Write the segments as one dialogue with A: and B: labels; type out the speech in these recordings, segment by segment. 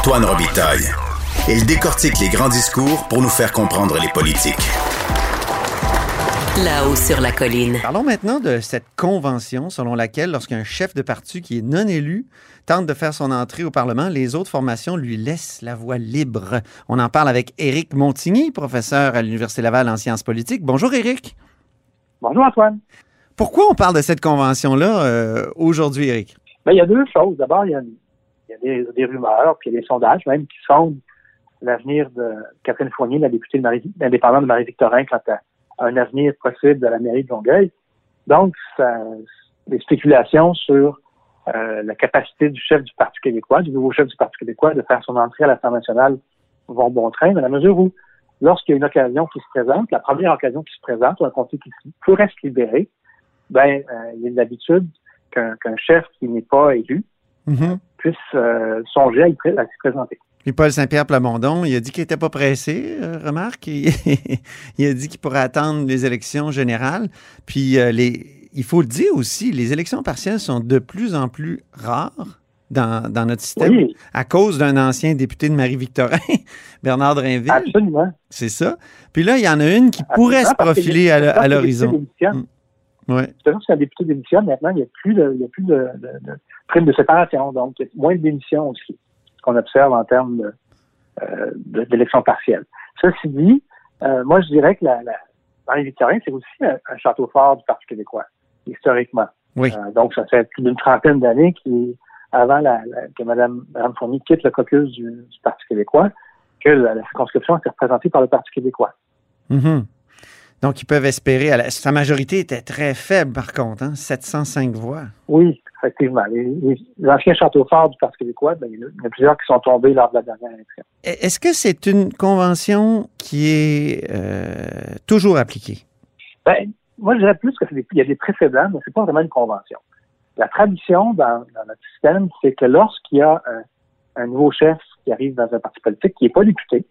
A: Antoine Robitaille. Il décortique les grands discours pour nous faire comprendre les politiques.
B: Là-haut sur la colline.
C: Parlons maintenant de cette convention selon laquelle, lorsqu'un chef de parti qui est non élu tente de faire son entrée au Parlement, les autres formations lui laissent la voie libre. On en parle avec Éric Montigny, professeur à l'Université Laval en sciences politiques. Bonjour Éric.
D: Bonjour Antoine.
C: Pourquoi on parle de cette convention-là euh, aujourd'hui, Éric?
D: Ben, il y a deux choses. D'abord, il y a, il y a des, rumeurs, puis il y a des sondages même qui sondent l'avenir de Catherine Fournier, la députée indépendante de Marie-Victorin, quant à un avenir possible de la mairie de Longueuil. Donc, ça, des spéculations sur euh, la capacité du chef du Parti québécois, du nouveau chef du Parti québécois, de faire son entrée à l'Assemblée nationale vont bon train, dans la mesure où, lorsqu'il y a une occasion qui se présente, la première occasion qui se présente, ou un comté qui pourrait se libérer, ben, euh, il y a l'habitude qu'un qu chef qui n'est pas élu mm -hmm. puisse euh, songer à, y à s'y présenter.
C: Puis Paul Saint-Pierre Plamondon, il a dit qu'il n'était pas pressé, euh, remarque. Il, il, a dit qu'il pourrait attendre les élections générales. Puis euh, les, il faut le dire aussi, les élections partielles sont de plus en plus rares dans, dans notre système
D: oui.
C: à cause d'un ancien député de Marie-Victorin, Bernard Drinville.
D: Absolument.
C: C'est ça. Puis là, il y en a une qui
D: Absolument,
C: pourrait se profiler à l'horizon.
D: Ouais. C'est vrai que c'est un député démissionne. Maintenant, il n'y a plus de, il y a plus de, de, de prime de séparation. Donc, il y a moins de démissions aussi qu'on observe en termes d'élections euh, partielles. Ceci dit, euh, moi, je dirais que la, la Marie-Victorin, c'est aussi un, un, château fort du Parti québécois, historiquement.
C: Oui.
D: Euh, donc, ça fait plus d'une trentaine d'années avant la, la, que Mme, Mme Fournier quitte le caucus du, du Parti québécois, que la, la, circonscription était représentée par le Parti québécois.
C: Mm -hmm. Donc, ils peuvent espérer. La, sa majorité était très faible, par contre, hein, 705 voix.
D: Oui, effectivement. Les, les, anciens châteaux forts du Parti québécois, ben, il y en a plusieurs qui sont tombés lors de la dernière élection.
C: Est-ce que c'est une convention qui est euh, toujours appliquée?
D: Ben, moi, je dirais plus qu'il y a des précédents, mais c'est pas vraiment une convention. La tradition dans, dans notre système, c'est que lorsqu'il y a un, un, nouveau chef qui arrive dans un parti politique qui n'est pas député,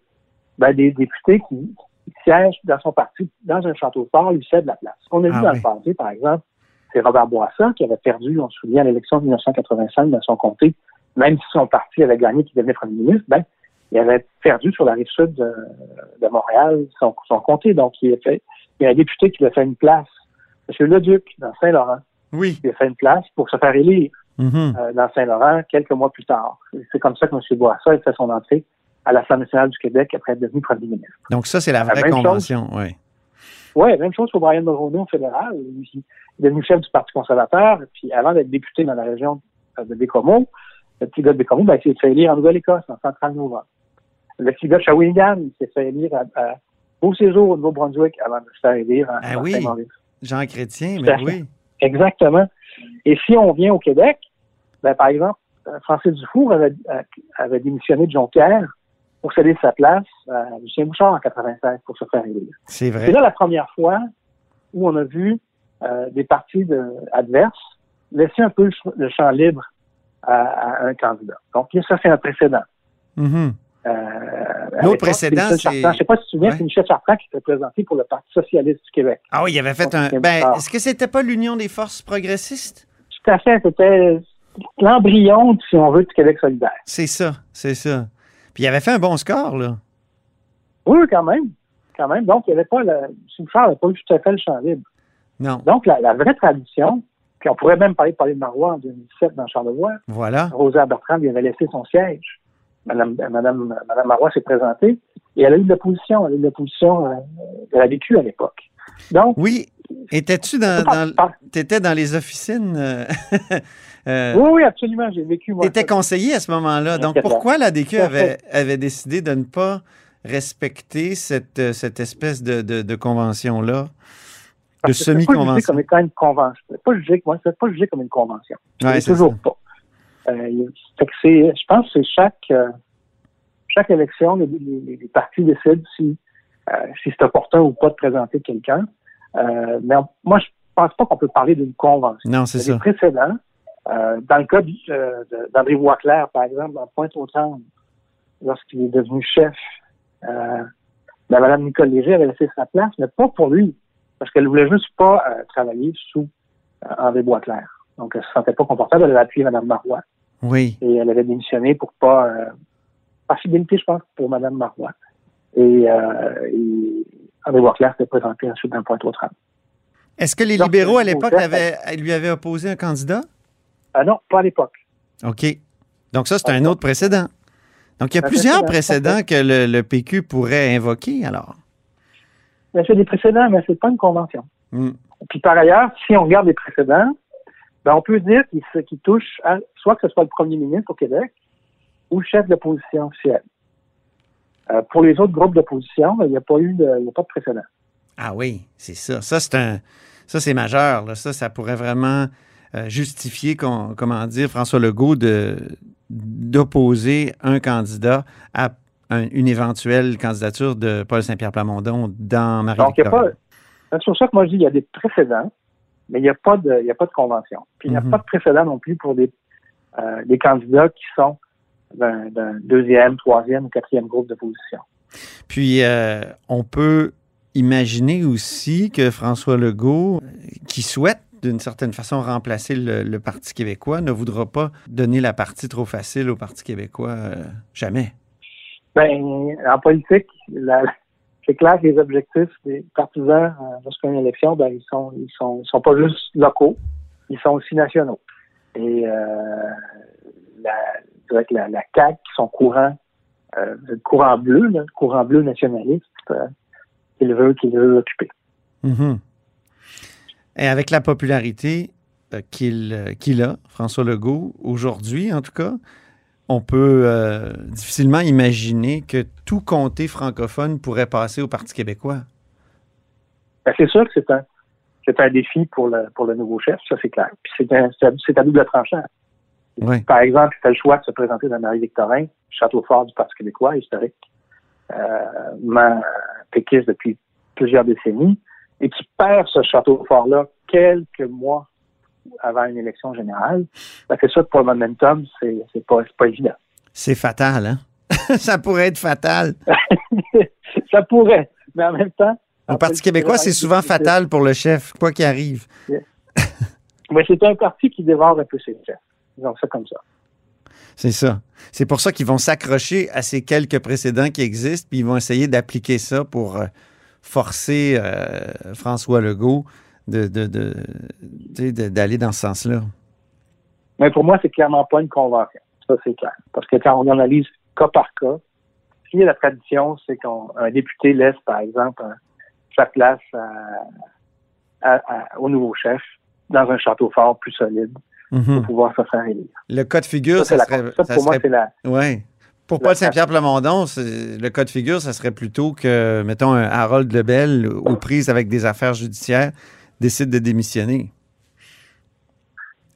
D: ben, des députés qui, qui siègent dans son parti, dans un château fort, lui cèdent la place. On a vu
C: Ah
D: dans
C: oui.
D: le passé, par exemple, c'est Robert Bourassa qui avait perdu, on se souvient, à l'élection de 1985 dans son comté, même si son parti avait gagné, qu'il devenait premier ministre, ben, il avait perdu sur la rive sud de, de Montréal son, son, comté. Donc, il, a fait, il y a un député qui lui a fait une place, M. Leduc, dans Saint-Laurent.
C: Oui.
D: Il a fait une place pour se faire élire
C: mm -hmm.
D: euh, dans Saint-Laurent quelques mois plus tard. C'est comme ça que M. Bourassa a fait son entrée à l'Assemblée nationale du Québec après être devenu premier ministre.
C: Donc, ça, c'est la vraie convention, oui.
D: Oui, même chose pour Brian Mulroney au fédéral. Il est devenu chef du Parti conservateur, puis avant d'être député dans la région de Bécomo, le petit gars de Bécomo, ben, il s'est fait élire en Nouvelle-Écosse, en centrale novembre. Le petit gars de Shawinigan, il s'est fait élire à, à Beau Séjour au Nouveau-Brunswick avant de se faire élire en,
C: ah oui.
D: Saint-Maurice.
C: Jean Chrétien, mais oui.
D: Exactement. Et si on vient au Québec, ben, par exemple, Francis Dufour avait, avait démissionné de Jonquière pour céder sa place à Lucien Bouchard en 96 pour se faire élire.
C: C'est vrai.
D: C'est là la première fois où on a vu euh, des partis de, adverses laisser un peu le, le champ libre à, à, un candidat. Donc, ça, c'est un précédent.
C: Mm -hmm.
D: euh,
C: L'autre précédent, c'est...
D: Je ne sais pas si tu te souviens, ouais. c'est Michel Chartrand qui s'était présenté pour le Parti socialiste du Québec.
C: Ah oui, il avait fait Donc, un... Ben, est-ce que c'était pas l'Union des forces progressistes?
D: Tout à fait. C'était l'embryon, si on veut, du Québec solidaire.
C: C'est ça, c'est ça. Puis il avait fait un bon score, là.
D: Oui, quand même. Quand même. Donc, il n'y avait pas le. Souffard n'avait pas eu tout à fait le champ libre.
C: Non.
D: Donc, la, la, vraie tradition, puis on pourrait même parler de parler de Marois en 2017 dans Charlevoix.
C: Voilà.
D: Rosa Bertrand lui avait laissé son siège. Madame, Madame, Madame Marois s'est présentée et elle a eu de l'opposition. Elle a eu de l'opposition euh, de la vécu à l'époque. Donc.
C: Oui. Étais-tu dans, dans, étais dans les officines? Euh,
D: euh, oui, oui, absolument. J'ai vécu, moi.
C: Tu étais conseiller à ce moment-là. Donc, pourquoi la DQ avait, avait décidé de ne pas respecter cette, cette espèce de, de, de convention-là? De semi-convention?
D: comme étant une convention. C'est pas jugé, moi, c'est pas jugé comme une convention.
C: Ouais,
D: c'est toujours ça. pas. Euh, je pense que c'est chaque, euh, chaque élection, les, les, les, partis décident si, euh, si c'est opportun ou pas de présenter quelqu'un. Euh, mais on, moi, je pense pas qu'on peut parler d'une convention.
C: Non, c'est ça.
D: Les précédents, euh, dans le cas d'André Boisclair, par exemple, dans Pointe-aux-Trembles, lorsqu'il est devenu chef, euh, ben, Mme Nicole Léger avait laissé sa place, mais pas pour lui, parce qu'elle voulait juste pas euh, travailler sous euh, André Boisclair. Donc, elle se sentait pas confortable, elle avait appuyé Mme Marois.
C: Oui.
D: Et elle avait démissionné pour pas possibilité, je pense, pour Mme Marois. Et, euh, et André Boisclair s'est présenté ensuite d'un point au tram.
C: Est-ce que les
D: Donc,
C: libéraux, à l'époque, avaient- lui avaient opposé un candidat?
D: Ah non, pas à l'époque.
C: OK. Donc ça, c'est
D: Pas
C: un autre précédent. Donc il y a
D: Un
C: plusieurs
D: précédent,
C: précédents que le, le PQ pourrait invoquer, alors.
D: Mais c'est des précédents, mais c'est pas une convention.
C: Hmm.
D: Puis par ailleurs, si on regarde les précédents, ben on peut dire qu'ils touchent à, soit que ce soit le premier ministre au Québec ou le chef de l'opposition officielle. Euh, pour les autres groupes d'opposition, il n'y a pas eu de, il y a pas de précédent.
C: Ah oui, c'est ça. Ça, c'est un. Ça, c'est majeur. là. Ça, ça pourrait vraiment euh, justifier, comment dire, François Legault de d'opposer un candidat à un- une éventuelle candidature de Paul Saint-Pierre Plamondon dans marie
D: Donc, il y a pas. C'est pour ça que moi je dis il y a des précédents, mais il n'y a pas de, il y a pas de convention. Puis il n'y a
C: Mhm.
D: pas de précédent non plus pour des, euh, des candidats qui sont d'un deuxième, troisième ou quatrième groupe d'opposition.
C: Puis, euh, on peut imaginer aussi que François Legault, euh, qui souhaite d'une certaine façon remplacer le, le Parti québécois, ne voudra pas donner la partie trop facile au Parti québécois. euh, jamais.
D: Ben, en politique, c'est clair que les objectifs des partisans euh, lorsqu'il y a une élection, ben, ils sont, ils sont, ils sont pas juste locaux, ils sont aussi nationaux. Et euh, la, je dirais que la, la CAQ, sont courant, euh, le courant bleu, là, le courant bleu nationaliste, euh, qu'il veut, qu'il veut occuper.
C: Mhm. Et avec la popularité euh, qu'il euh, a, François Legault, aujourd'hui en tout cas, on peut euh, difficilement imaginer que tout comté francophone pourrait passer au Parti québécois.
D: Ben, c'est sûr que c'est un, défi pour le, pour le nouveau chef, ça c'est clair. Puis c'est à double tranchant.
C: Oui.
D: Par exemple, il fait le choix de se présenter dans Marie-Victorin, château fort du Parti québécois, historique, euh, péquiste depuis plusieurs décennies, et qui perd ce château fort-là quelques mois avant une élection générale. Ben, c'est sûr que pour le momentum, c'est, pas, pas évident.
C: C'est fatal, hein? Ça pourrait être fatal.
D: ça pourrait, mais en même temps.
C: Au
D: en
C: Parti québécois, c'est souvent fatal pour le chef, quoi qu'il arrive.
D: Mais c'est un parti qui dévore un peu ses chefs. Disons ça comme ça.
C: C'est ça. C'est pour ça qu'ils vont s'accrocher à ces quelques précédents qui existent, puis ils vont essayer d'appliquer ça pour euh, forcer euh, François Legault de, de- d'aller dans ce sens-là.
D: Mais pour moi, c'est clairement pas une convention. Ça, c'est clair. Parce que quand on analyse cas par cas, ce qui est la tradition, c'est qu'un député laisse, par exemple, un- sa place à- à- à- au nouveau chef dans un château fort plus solide
C: Mhm.
D: pour pouvoir se faire élire.
C: Le cas de figure,
D: Ça,
C: ça,
D: la-
C: serait.
D: ça,
C: ça
D: pour moi, c'est la.
C: ouais. Pour Paul Saint-Pierre Plamondon, le cas de figure, ça serait plutôt que, mettons, un Harold Lebel, aux prises avec des affaires judiciaires, décide de démissionner.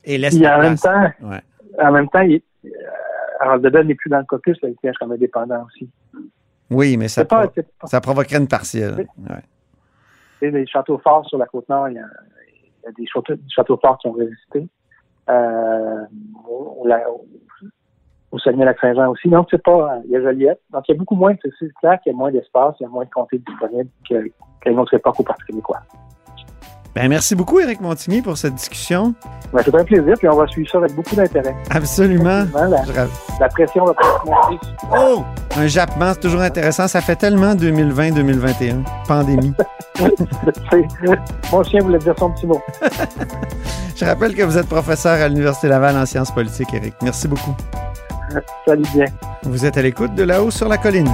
C: Et laisse
D: en même temps,
C: Ouais.
D: en même temps, il, Harold Debel n'est plus dans le caucus, là, il siège comme indépendant aussi.
C: Oui, mais ça,
D: C'est pas,
C: pro-
D: c'est pas-
C: ça provoquerait une partielle. Ouais.
D: Les châteaux forts sur la côte nord, il y a, il y a des châteaux, des châteaux forts qui ont résisté. Euh, au, au, la- au- au Saguenay-Lac-Saint-Jean aussi. Donc, c'est pas. Il y a Joliette. Donc, il y a beaucoup moins. C'est clair qu'il y a moins d'espace, il y a moins de comtés disponibles qu'à une autre époque au Parti québécois.
C: Ben, merci beaucoup, Éric Montigny, pour cette discussion.
D: Ben, c'est un plaisir, puis on va suivre ça avec beaucoup d'intérêt.
C: Absolument.
D: La, pression va monter.
C: Oh! Un jappement, c'est toujours intéressant. Ça fait tellement 2020-2021. Pandémie.
D: Mon chien voulait dire son petit mot.
C: Je rappelle que vous êtes professeur à l'Université Laval en sciences politiques, Éric. Merci beaucoup.
D: Salut bien.
C: Vous êtes à l'écoute de là-haut sur la colline.